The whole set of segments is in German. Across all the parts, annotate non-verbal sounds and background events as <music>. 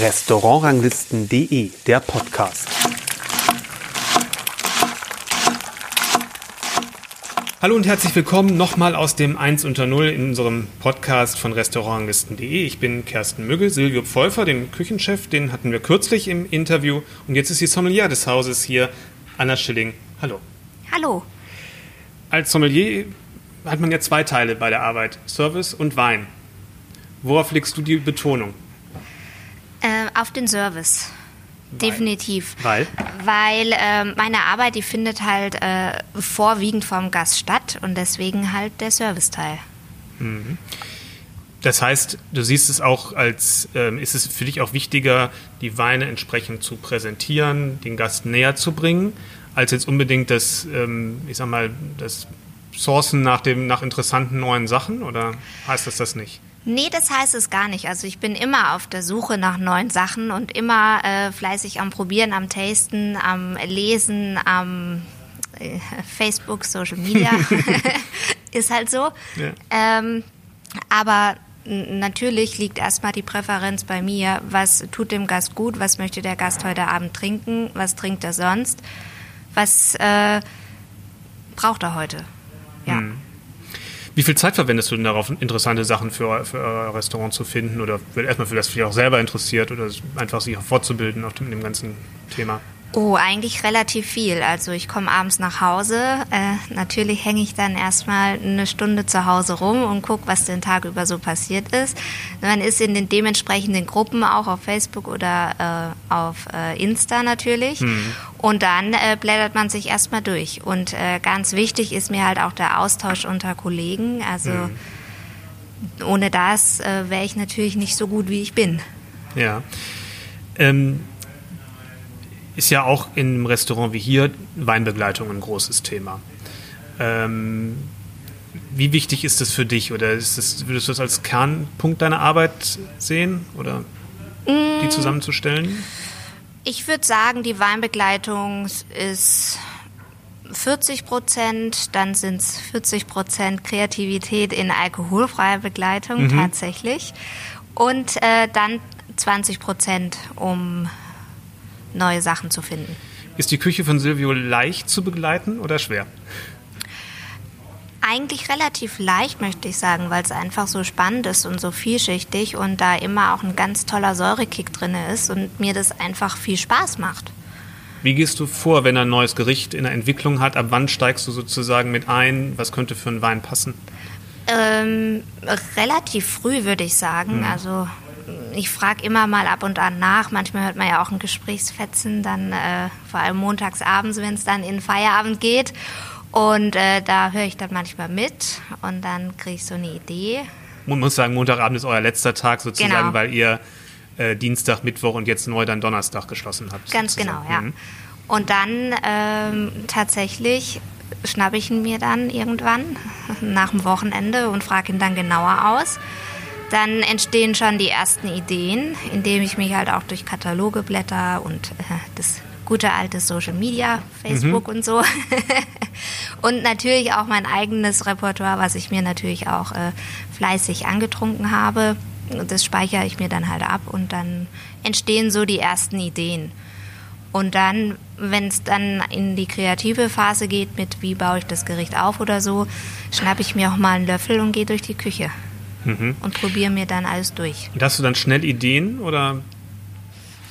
Restaurantranglisten.de, der Podcast. Hallo und herzlich willkommen nochmal aus dem 1 unter 0 in unserem Podcast von Restaurantlisten.de. Ich bin Kersten Müggel, Silvio Pfeuffer, den Küchenchef, den hatten wir kürzlich im Interview. Und jetzt ist die Sommelier des Hauses hier, Anna Schilling. Hallo. Hallo. Als Sommelier hat man ja zwei Teile bei der Arbeit, Service und Wein. Worauf legst du die Betonung? Äh, auf den Service. Definitiv. Weil? Weil äh, meine Arbeit, die findet halt äh, vorwiegend vom Gast statt und deswegen halt der Serviceteil. Mhm. Das heißt, du siehst es auch als, ähm, ist es für dich auch wichtiger, die Weine entsprechend zu präsentieren, den Gast näher zu bringen, als jetzt unbedingt das, ähm, ich sag mal, das Sourcen nach, dem, nach interessanten neuen Sachen oder heißt das das nicht? Nee, das heißt es gar nicht. Also ich bin immer auf der Suche nach neuen Sachen und immer äh, fleißig am Probieren, am Tasten, am Lesen, am äh, Facebook, Social Media. <laughs> <laughs> Ist halt so. Ja. Ähm, aber natürlich liegt erstmal die Präferenz bei mir, was tut dem Gast gut, was möchte der Gast heute Abend trinken, was trinkt er sonst, was äh, braucht er heute. Ja. Hm. Wie viel Zeit verwendest du denn darauf, interessante Sachen für, für euer Restaurant zu finden oder erstmal für das dich auch selber interessiert oder einfach sich auch fortzubilden auf dem, dem ganzen Thema? Oh, eigentlich relativ viel. Also ich komme abends nach Hause. Äh, natürlich hänge ich dann erstmal eine Stunde zu Hause rum und gucke, was den Tag über so passiert ist. Man ist in den dementsprechenden Gruppen, auch auf Facebook oder äh, auf äh, Insta natürlich. Mhm. Und dann äh, blättert man sich erstmal durch. Und äh, ganz wichtig ist mir halt auch der Austausch unter Kollegen. Also mhm. ohne das äh, wäre ich natürlich nicht so gut, wie ich bin. Ja. Ähm ist ja auch in einem Restaurant wie hier Weinbegleitung ein großes Thema. Ähm, wie wichtig ist das für dich oder ist das, würdest du das als Kernpunkt deiner Arbeit sehen oder die mm. zusammenzustellen? Ich würde sagen, die Weinbegleitung ist 40 Prozent, dann sind es 40 Prozent Kreativität in alkoholfreier Begleitung mhm. tatsächlich und äh, dann 20 Prozent um neue Sachen zu finden. Ist die Küche von Silvio leicht zu begleiten oder schwer? Eigentlich relativ leicht, möchte ich sagen, weil es einfach so spannend ist und so vielschichtig und da immer auch ein ganz toller Säurekick drin ist und mir das einfach viel Spaß macht. Wie gehst du vor, wenn ein neues Gericht in der Entwicklung hat? Ab wann steigst du sozusagen mit ein? Was könnte für einen Wein passen? Ähm, relativ früh, würde ich sagen. Mhm. Also ich frage immer mal ab und an nach. Manchmal hört man ja auch ein Gesprächsfetzen, dann äh, vor allem montags abends, wenn es dann in Feierabend geht. Und äh, da höre ich dann manchmal mit und dann kriege ich so eine Idee. Man muss sagen, Montagabend ist euer letzter Tag sozusagen, genau. weil ihr äh, Dienstag, Mittwoch und jetzt neu dann Donnerstag geschlossen habt. Ganz sozusagen. genau, ja. Mhm. Und dann ähm, tatsächlich schnappe ich ihn mir dann irgendwann <laughs> nach dem Wochenende und frage ihn dann genauer aus. Dann entstehen schon die ersten Ideen, indem ich mich halt auch durch Kataloge blätter und äh, das gute alte Social Media, Facebook mhm. und so. <laughs> und natürlich auch mein eigenes Repertoire, was ich mir natürlich auch äh, fleißig angetrunken habe. Das speichere ich mir dann halt ab und dann entstehen so die ersten Ideen. Und dann, wenn es dann in die kreative Phase geht mit wie baue ich das Gericht auf oder so, schnappe ich mir auch mal einen Löffel und gehe durch die Küche mhm. und probiere mir dann alles durch. Und hast du dann schnell Ideen oder?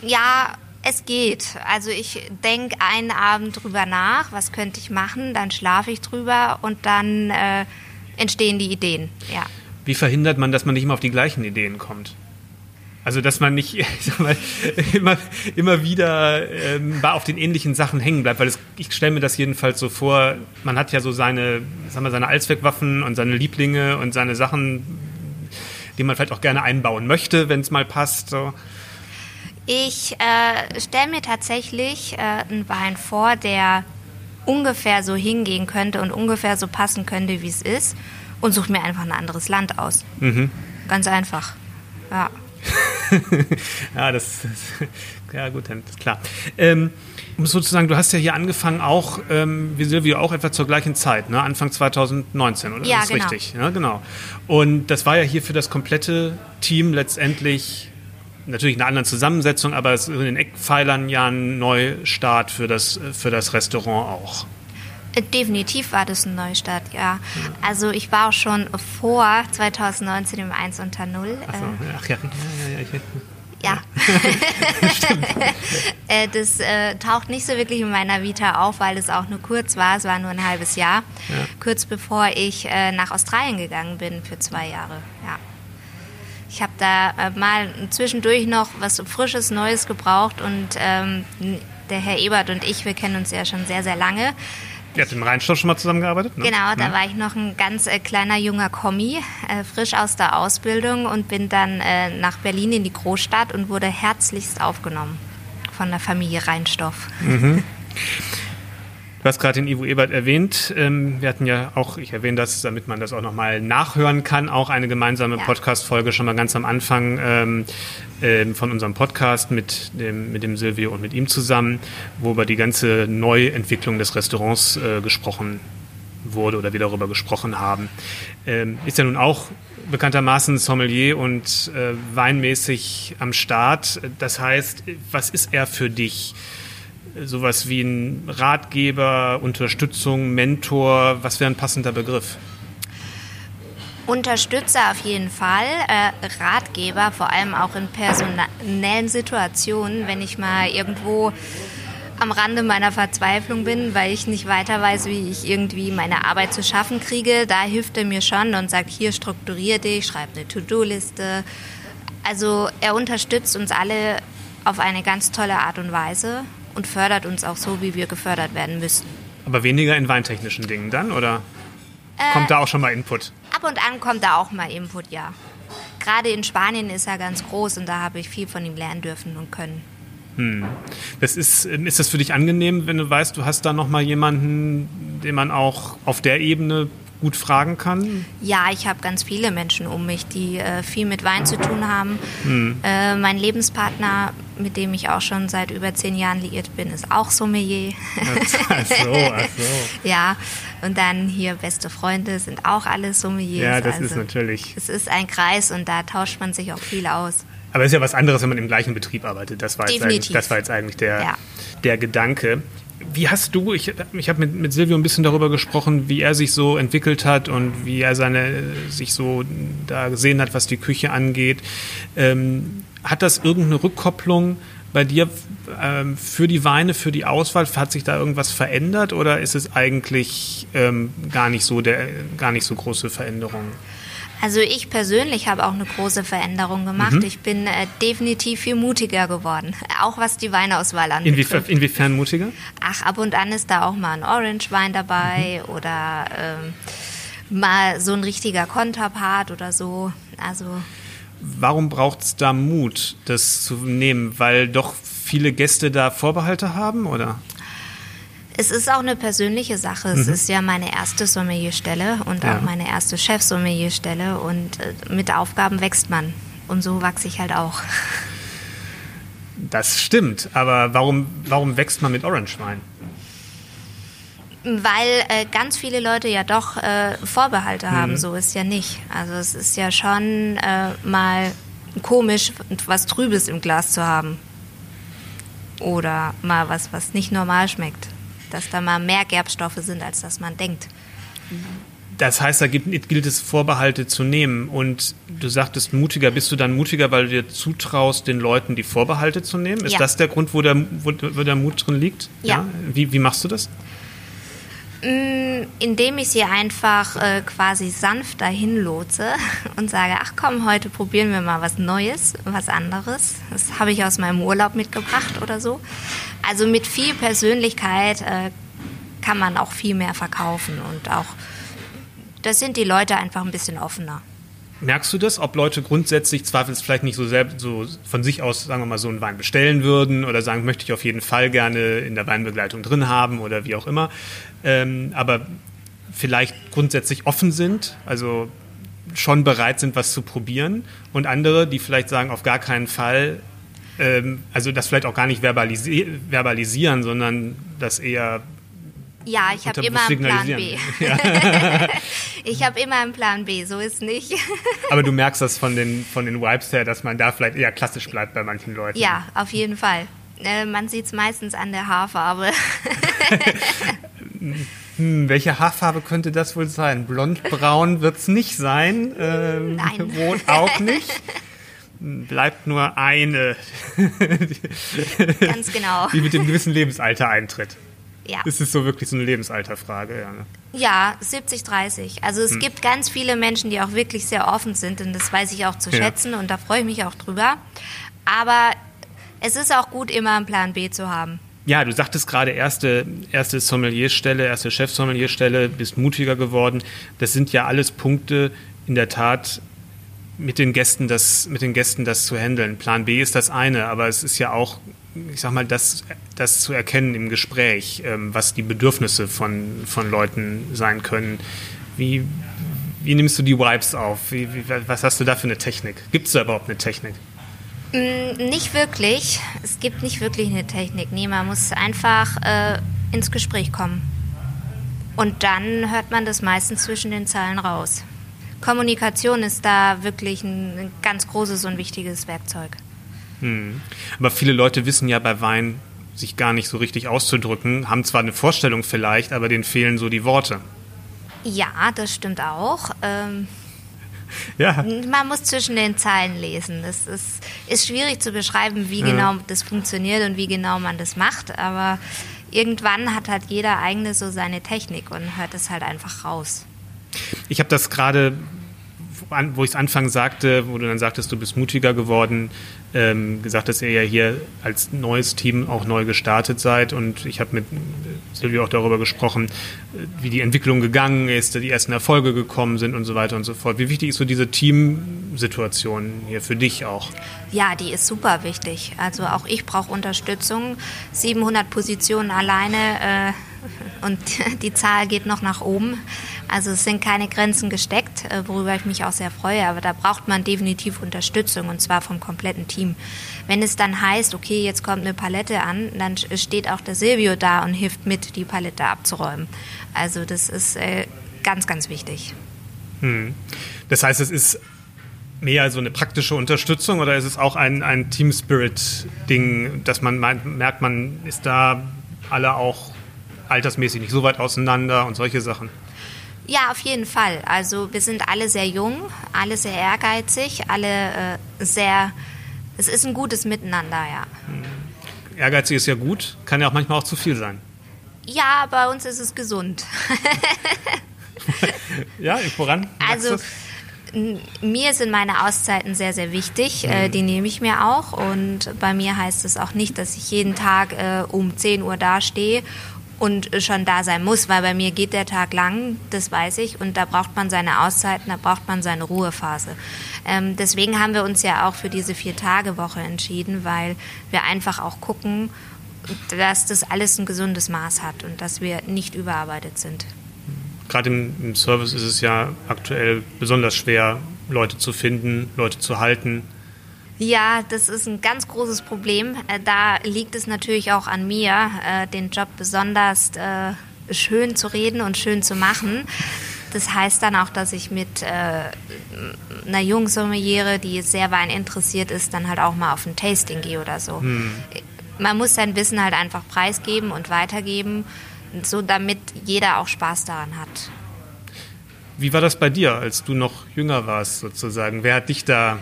Ja, es geht. Also ich denke einen Abend drüber nach, was könnte ich machen, dann schlafe ich drüber und dann äh, entstehen die Ideen. Ja. Wie verhindert man, dass man nicht immer auf die gleichen Ideen kommt? Also dass man nicht <laughs> mal, immer, immer wieder ähm, auf den ähnlichen Sachen hängen bleibt, weil es, ich stelle mir das jedenfalls so vor, man hat ja so seine, sagen wir, seine Allzweckwaffen und seine Lieblinge und seine Sachen, die man vielleicht auch gerne einbauen möchte, wenn es mal passt. So. Ich äh, stelle mir tatsächlich äh, einen Wein vor, der ungefähr so hingehen könnte und ungefähr so passen könnte, wie es ist, und suche mir einfach ein anderes Land aus. Mhm. Ganz einfach. Ja. <laughs> ja, das, das, <laughs> ja gut, dann ist klar. Ähm, um sozusagen, du hast ja hier angefangen auch, ähm, wie Silvio, auch etwa zur gleichen Zeit, ne? Anfang 2019, oder? Ja, das ist genau. richtig. Ja, genau. Und das war ja hier für das komplette Team letztendlich natürlich in einer anderen Zusammensetzung, aber es ist in den Eckpfeilern ja ein Neustart für das, für das Restaurant auch. Äh, Definitiv war das ein Neustart, ja. Also ich war auch schon vor 2019 im 1 unter 0. Ach, so. Ach ja, ja, ja, ja, Ja. <laughs> Äh, das äh, taucht nicht so wirklich in meiner Vita auf, weil es auch nur kurz war. Es war nur ein halbes Jahr. Ja. Kurz bevor ich äh, nach Australien gegangen bin für zwei Jahre. Ja. Ich habe da äh, mal zwischendurch noch was Frisches, Neues gebraucht und ähm, der Herr Ebert und ich, wir kennen uns ja schon sehr, sehr lange. Ihr habt im Rheinstoff schon mal zusammengearbeitet? Ne? Genau, da Ja. war ich noch ein ganz äh, kleiner junger Kommi, äh, frisch aus der Ausbildung und bin dann äh, nach Berlin in die Großstadt und wurde herzlichst aufgenommen von der Familie Reinstoff. <laughs> Du hast gerade den Ivo Ebert erwähnt. Ähm, wir hatten ja auch, ich erwähne das, damit man das auch nochmal nachhören kann, auch eine gemeinsame Ja. Podcast-Folge schon mal ganz am Anfang ähm, ähm, von unserem Podcast mit dem, mit dem Silvio und mit ihm zusammen, wo über die ganze Neuentwicklung des Restaurants äh, gesprochen wurde oder wir darüber gesprochen haben. Ähm, ist ja nun auch bekanntermaßen Sommelier und äh, weinmäßig am Start. Das heißt, was ist er für dich? Sowas wie ein Ratgeber, Unterstützung, Mentor, was wäre ein passender Begriff? Unterstützer auf jeden Fall, äh, Ratgeber, vor allem auch in personellen Situationen, wenn ich mal irgendwo am Rande meiner Verzweiflung bin, weil ich nicht weiter weiß, wie ich irgendwie meine Arbeit zu schaffen kriege, da hilft er mir schon und sagt, hier strukturier dich, schreib eine To-Do-Liste. Also er unterstützt uns alle auf eine ganz tolle Art und Weise und fördert uns auch so, wie wir gefördert werden müssen. Aber weniger in weintechnischen Dingen dann, oder Äh, kommt da auch schon mal Input? Ab und an kommt da auch mal Input, ja. Gerade in Spanien ist er ganz groß und da habe ich viel von ihm lernen dürfen und können. Das ist, ähm, ist das für dich angenehm, wenn du weißt, du hast da noch mal jemanden, den man auch auf der Ebene gut fragen kann? Ja, ich habe ganz viele Menschen um mich, die äh, viel mit Wein zu tun haben. Äh, mein Lebenspartner, mit dem ich auch schon seit über zehn Jahren liiert bin, ist auch Sommelier. Ach so, ach so. <laughs> ja, und dann hier beste Freunde sind auch alle Sommeliers. Ja, das ist also natürlich. Es ist ein Kreis und da tauscht man sich auch viel aus. Aber es ist ja was anderes, wenn man im gleichen Betrieb arbeitet. Das war jetzt Definitiv. eigentlich, das war jetzt eigentlich der, Ja. der Gedanke. Wie hast du, ich, ich habe mit, mit Silvio ein bisschen darüber gesprochen, wie er sich so entwickelt hat und wie er seine, sich so da gesehen hat, was die Küche angeht. Ähm, hat das irgendeine Rückkopplung bei dir ähm, für die Weine, für die Auswahl? Hat sich da irgendwas verändert oder ist es eigentlich ähm, gar nicht so der, gar nicht so große Veränderung? Also ich persönlich habe auch eine große Veränderung gemacht. Mhm. Ich bin äh, definitiv viel mutiger geworden, auch was die Weinauswahl angeht. Inwiefern, inwiefern mutiger? Ach, ab und an ist da auch mal ein Orange-Wein dabei Mhm. oder ähm, mal so ein richtiger Konterpart oder so. Also Warum braucht es da Mut, das zu nehmen? Weil doch viele Gäste da Vorbehalte haben, oder? Es ist auch eine persönliche Sache. Es ist ja meine erste Sommelierstelle und Mhm. Ja. auch meine erste Chef-Sommelierstelle und äh, mit Aufgaben wächst man. Und so wachse ich halt auch. <laughs> Das stimmt, aber warum, warum wächst man mit Orange-Wein? Weil äh, ganz viele Leute ja doch äh, Vorbehalte Mhm. haben, so ist ja nicht. Also es ist ja schon äh, mal komisch, was Trübes im Glas zu haben. Oder mal was, was nicht normal schmeckt. Dass da mal mehr Gerbstoffe sind, als dass man denkt. Das heißt, da gibt, gilt es, Vorbehalte zu nehmen. Und du sagtest mutiger. Bist du dann mutiger, weil du dir zutraust, den Leuten die Vorbehalte zu nehmen? Ist Ja. das der Grund, wo der, wo, der Mut drin liegt? Ja. Wie, wie machst du das? Indem ich sie einfach äh, quasi sanft dahin lotse <laughs> und sage, ach komm, heute probieren wir mal was Neues, was anderes. Das habe ich aus meinem Urlaub mitgebracht oder so. Also mit viel Persönlichkeit äh, kann man auch viel mehr verkaufen und auch, das sind die Leute einfach ein bisschen offener. Merkst du das, ob Leute grundsätzlich zweifels vielleicht nicht so selbst so von sich aus, sagen wir mal, so einen Wein bestellen würden oder sagen, möchte ich auf jeden Fall gerne in der Weinbegleitung drin haben oder wie auch immer, ähm, aber vielleicht grundsätzlich offen sind? Also schon bereit sind, was zu probieren und andere, die vielleicht sagen, auf gar keinen Fall, ähm, also das vielleicht auch gar nicht verbalisi verbalisieren, sondern das eher ja, ich habe immer einen Plan B. <laughs> Ja. <laughs> ich habe immer einen Plan B, so ist nicht. <laughs> Aber du merkst das von den, von den Vibes her, dass man da vielleicht eher klassisch bleibt bei manchen Leuten. Ja, auf jeden Fall. Äh, man sieht es meistens an der Haarfarbe. Hm, welche Haarfarbe könnte das wohl sein? Blond-braun wird es nicht sein. Ähm, Nein. Rot auch nicht. Bleibt nur eine. Ganz genau. Die mit dem gewissen Lebensalter eintritt. Ja. Das ist so wirklich so eine Lebensalterfrage. Ja, ne? ja 70, 30. Also es hm. gibt ganz viele Menschen, die auch wirklich sehr offen sind und das weiß ich auch zu schätzen ja. und da freue ich mich auch drüber. Aber es ist auch gut, immer einen Plan B zu haben. Ja, du sagtest gerade erste, erste Sommelierstelle, erste Chefsommelierstelle, bist mutiger geworden. Das sind ja alles Punkte in der Tat, mit den Gästen das, mit den Gästen das zu handeln. Plan B ist das eine, aber es ist ja auch, ich sag mal, das, das zu erkennen im Gespräch, ähm, was die Bedürfnisse von, von Leuten sein können. Wie, wie nimmst du die Vibes auf? Wie, wie, was hast du da für eine Technik? Gibt es da überhaupt eine Technik? Mm, nicht wirklich. Es gibt nicht wirklich eine Technik. Nee, man muss einfach äh, ins Gespräch kommen. Und dann hört man das meistens zwischen den Zeilen raus. Kommunikation ist da wirklich ein, ein ganz großes und wichtiges Werkzeug. Hm. Aber viele Leute wissen ja bei Wein, sich gar nicht so richtig auszudrücken, haben zwar eine Vorstellung vielleicht, aber denen fehlen so die Worte. Ja, das stimmt auch. Ähm, <laughs> ja. Man muss zwischen den Zeilen lesen. Es ist, ist schwierig zu beschreiben, wie ja. genau das funktioniert und wie genau man das macht, aber irgendwann hat halt jeder eigene so seine Technik und hört es halt einfach raus. Ich habe das gerade wo ich es anfangs sagte, wo du dann sagtest, du bist mutiger geworden, ähm, gesagt, dass ihr ja hier als neues Team auch neu gestartet seid. Und ich habe mit Silvio auch darüber gesprochen, wie die Entwicklung gegangen ist, die ersten Erfolge gekommen sind und so weiter und so fort. Wie wichtig ist so diese Teamsituation hier für dich auch? Ja, die ist super wichtig. Also auch ich brauche Unterstützung. 700 Positionen alleine äh, <laughs> und <laughs> die Zahl geht noch nach oben. Also es sind keine Grenzen gesteckt, äh, worüber ich mich auch sehr freue, aber da braucht man definitiv Unterstützung und zwar vom kompletten Team. Wenn es dann heißt, okay, jetzt kommt eine Palette an, dann steht auch der Silvio da und hilft mit, die Palette abzuräumen. Also das ist äh, ganz, ganz wichtig. Hm. Das heißt, es ist mehr so eine praktische Unterstützung oder ist es auch ein, ein Team-Spirit-Ding, dass man merkt, man ist da alle auch altersmäßig nicht so weit auseinander und solche Sachen? Ja, auf jeden Fall. Also wir sind alle sehr jung, alle sehr ehrgeizig, alle äh, sehr. Es ist ein gutes Miteinander, ja. Hm. Ehrgeizig ist ja gut, kann ja auch manchmal auch zu viel sein. Ja, bei uns ist es gesund. <laughs> ja, woran? Also mir sind meine Auszeiten sehr, sehr wichtig. Mhm. die nehme ich mir auch. Und bei mir heißt es auch nicht, dass ich jeden Tag äh, um 10 Uhr dastehe und schon da sein muss, weil bei mir geht der Tag lang, das weiß ich, und da braucht man seine Auszeiten, da braucht man seine Ruhephase. Ähm, deswegen haben wir uns ja auch für diese Vier-Tage-Woche entschieden, weil wir einfach auch gucken, dass das alles ein gesundes Maß hat und dass wir nicht überarbeitet sind. Gerade im, im Service ist es ja aktuell besonders schwer, Leute zu finden, Leute zu halten. Ja, das ist ein ganz großes Problem. Äh, da liegt es natürlich auch an mir, äh, den Job besonders äh, schön zu reden und schön zu machen. Das heißt dann auch, dass ich mit einer jungen Sommeliere, die sehr Wein interessiert ist, dann halt auch mal auf ein Tasting gehe oder so. Hm. Man muss sein Wissen halt einfach preisgeben und weitergeben, so damit jeder auch Spaß daran hat. Wie war das bei dir, als du noch jünger warst sozusagen? Wer hat dich da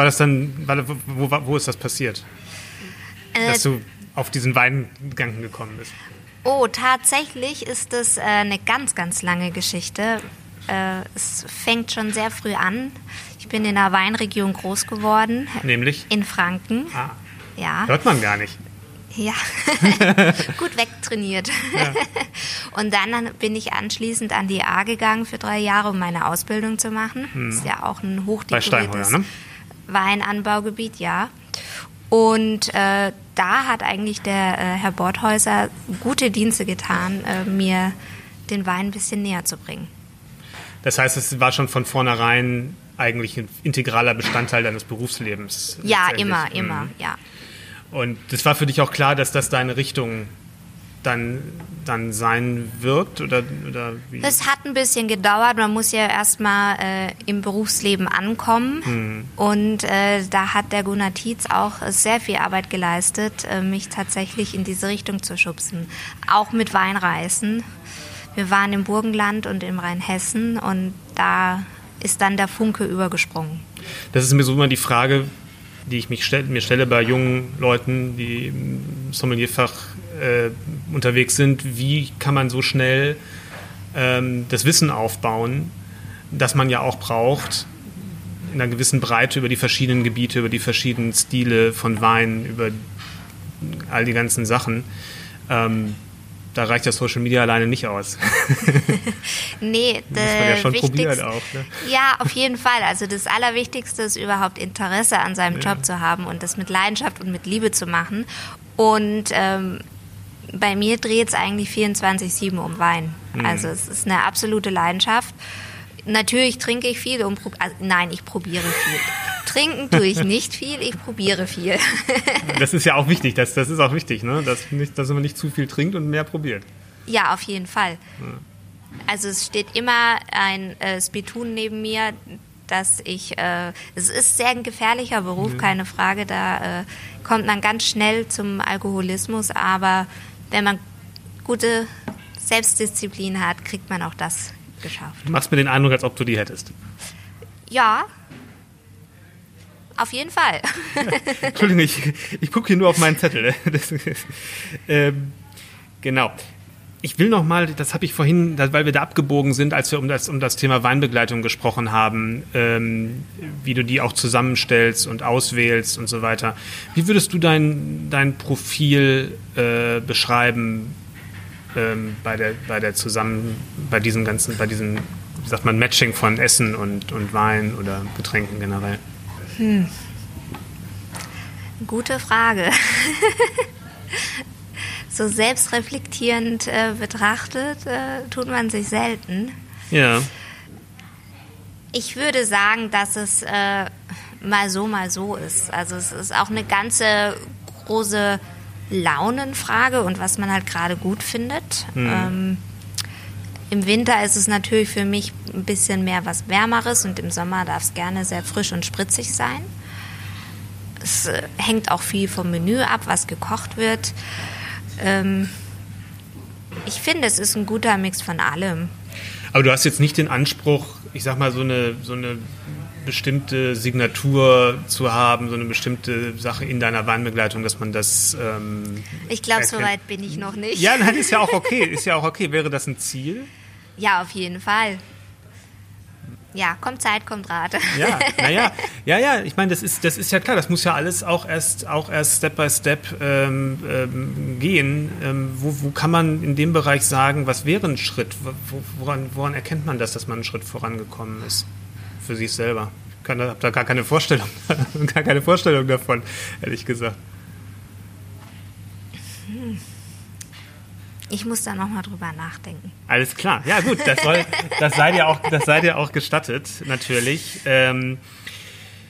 war das dann, wo, wo ist das passiert? Äh, Dass du auf diesen Weingang gekommen bist? Oh, tatsächlich ist es äh, eine ganz, ganz lange Geschichte. Äh, es fängt schon sehr früh an. Ich bin in einer Weinregion groß geworden. Nämlich? In Franken. Ah. Ja. Hört man gar nicht. Ja, <laughs> gut wegtrainiert. Ja. <laughs> Und dann bin ich anschließend an die A gegangen für drei Jahre, um meine Ausbildung zu machen. Hm. Ist ja auch ein hochdekoriertes ne? Weinanbaugebiet, ja. Und äh, da hat eigentlich der äh, Herr Bordhäuser gute Dienste getan, äh, mir den Wein ein bisschen näher zu bringen. Das heißt, es war schon von vornherein eigentlich ein integraler Bestandteil deines Berufslebens. Ja, immer, Mhm. immer, ja. Und das war für dich auch klar, dass das deine Richtung dann, dann sein wird? Oder, oder wie? Es hat ein bisschen gedauert. Man muss ja erstmal äh, im Berufsleben ankommen. Und äh, da hat der Gunnar Tietz auch sehr viel Arbeit geleistet, äh, mich tatsächlich in diese Richtung zu schubsen. Auch mit Weinreisen. Wir waren im Burgenland und im Rheinhessen und da ist dann der Funke übergesprungen. Das ist mir so immer die Frage, die ich mich stell, mir stelle bei jungen Leuten, die im Sommelierfach äh, unterwegs sind. Wie kann man so schnell ähm, das Wissen aufbauen, das man ja auch braucht, in einer gewissen Breite über die verschiedenen Gebiete, über die verschiedenen Stile von Wein, über all die ganzen Sachen. Ähm, da reicht das Social Media alleine nicht aus. <laughs> Nee, Das <laughs> muss man ja schon probieren auch. Ne? Ja, auf jeden Fall. Also das Allerwichtigste ist überhaupt Interesse an seinem Ja. Job zu haben und das mit Leidenschaft und mit Liebe zu machen. Und ähm, bei mir dreht es eigentlich 24-7 um Wein. Mhm. Also es ist eine absolute Leidenschaft. Natürlich trinke ich viel und also, nein, ich probiere viel. Trinken tue ich nicht viel, ich probiere viel. <laughs> Das ist ja auch wichtig, das, das ist auch wichtig, ne? dass, nicht, dass man nicht zu viel trinkt und mehr probiert. Ja, auf jeden Fall. Also es steht immer ein äh, Spitun neben mir, dass ich, äh, es ist sehr ein gefährlicher Beruf, keine Frage, da äh, kommt man ganz schnell zum Alkoholismus, aber wenn man gute Selbstdisziplin hat, kriegt man auch das geschafft. Du machst mir den Eindruck, als ob du die hättest. Ja, auf jeden Fall. <laughs> Entschuldigung, ich, ich gucke hier nur auf meinen Zettel. <laughs> Das, ähm, genau. Ich will noch mal, das habe ich vorhin, weil wir da abgebogen sind, als wir um das, um das Thema Weinbegleitung gesprochen haben, ähm, wie du die auch zusammenstellst und auswählst und so weiter. Wie würdest du dein, dein Profil äh, beschreiben ähm, bei der, bei der zusammen, bei diesem ganzen, bei diesem, wie sagt man, Matching von Essen und, und Wein oder Getränken generell? Gute Frage. <laughs> so selbstreflektierend äh, betrachtet, äh, tut man sich selten. Ja. Ich würde sagen, dass es äh, mal so, mal so ist. Also es ist auch eine ganze große Launenfrage und was man halt gerade gut findet. Ähm, Im Winter ist es natürlich für mich ein bisschen mehr was Wärmeres und im Sommer darf es gerne sehr frisch und spritzig sein. Es äh, hängt auch viel vom Menü ab, was gekocht wird. Ähm, ich finde, es ist ein guter Mix von allem. Aber du hast jetzt nicht den Anspruch, ich sag mal, so eine, so eine bestimmte Signatur zu haben, so eine bestimmte Sache in deiner Weinbegleitung, dass man das. Ähm, Ich glaube, so weit bin ich noch nicht. Ja, nein, ist ja auch okay. Ist ja auch okay. Wäre das ein Ziel? Ja, auf jeden Fall. Ja, kommt Zeit, kommt Rat. Ja, <laughs> naja, ja, ja, ich meine, das ist, das ist ja klar, das muss ja alles auch erst, auch erst Step by Step ähm, ähm, gehen. Ähm, wo, wo kann man in dem Bereich sagen, was wäre ein Schritt? Wo, woran, woran erkennt man das, dass man einen Schritt vorangekommen ist für sich selber? Ich habe da gar keine Vorstellung, <laughs> gar keine Vorstellung davon, ehrlich gesagt. Ich muss da nochmal drüber nachdenken. Alles klar, ja gut, das, soll, das, sei, dir auch, das sei dir auch gestattet, natürlich. Ähm,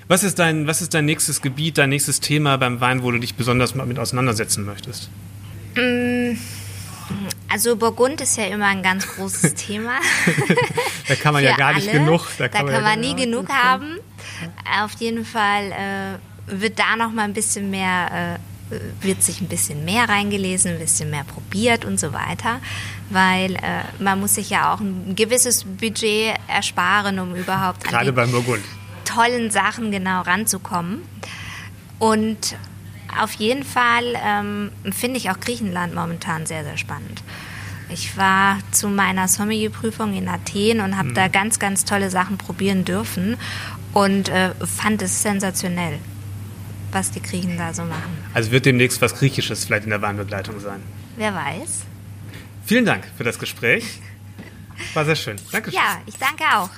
was, ist dein, was ist dein nächstes Gebiet, dein nächstes Thema beim Wein, wo du dich besonders mal mit auseinandersetzen möchtest? Also Burgund ist ja immer ein ganz großes <laughs> Thema. <laughs> Da kann man ja gar nicht alle. genug. Da kann, ja man gar- nie genug haben. Auf jeden Fall äh, wird da noch mal ein bisschen mehr, äh, wird sich ein bisschen mehr reingelesen, ein bisschen mehr probiert und so weiter, weil äh, man muss sich ja auch ein gewisses Budget ersparen, um überhaupt an Gerade die beim Burgund. tollen Sachen genau ranzukommen. Und auf jeden Fall ähm, finde ich auch Griechenland momentan sehr, sehr spannend. Ich war zu meiner Sommelier-Prüfung in Athen und habe da ganz, ganz tolle Sachen probieren dürfen und äh, fand es sensationell, was die Griechen da so machen. Also wird demnächst was Griechisches vielleicht in der Weinbegleitung sein. Wer weiß? Vielen Dank für das Gespräch. War sehr schön. Dankeschön. Ja, ich danke auch.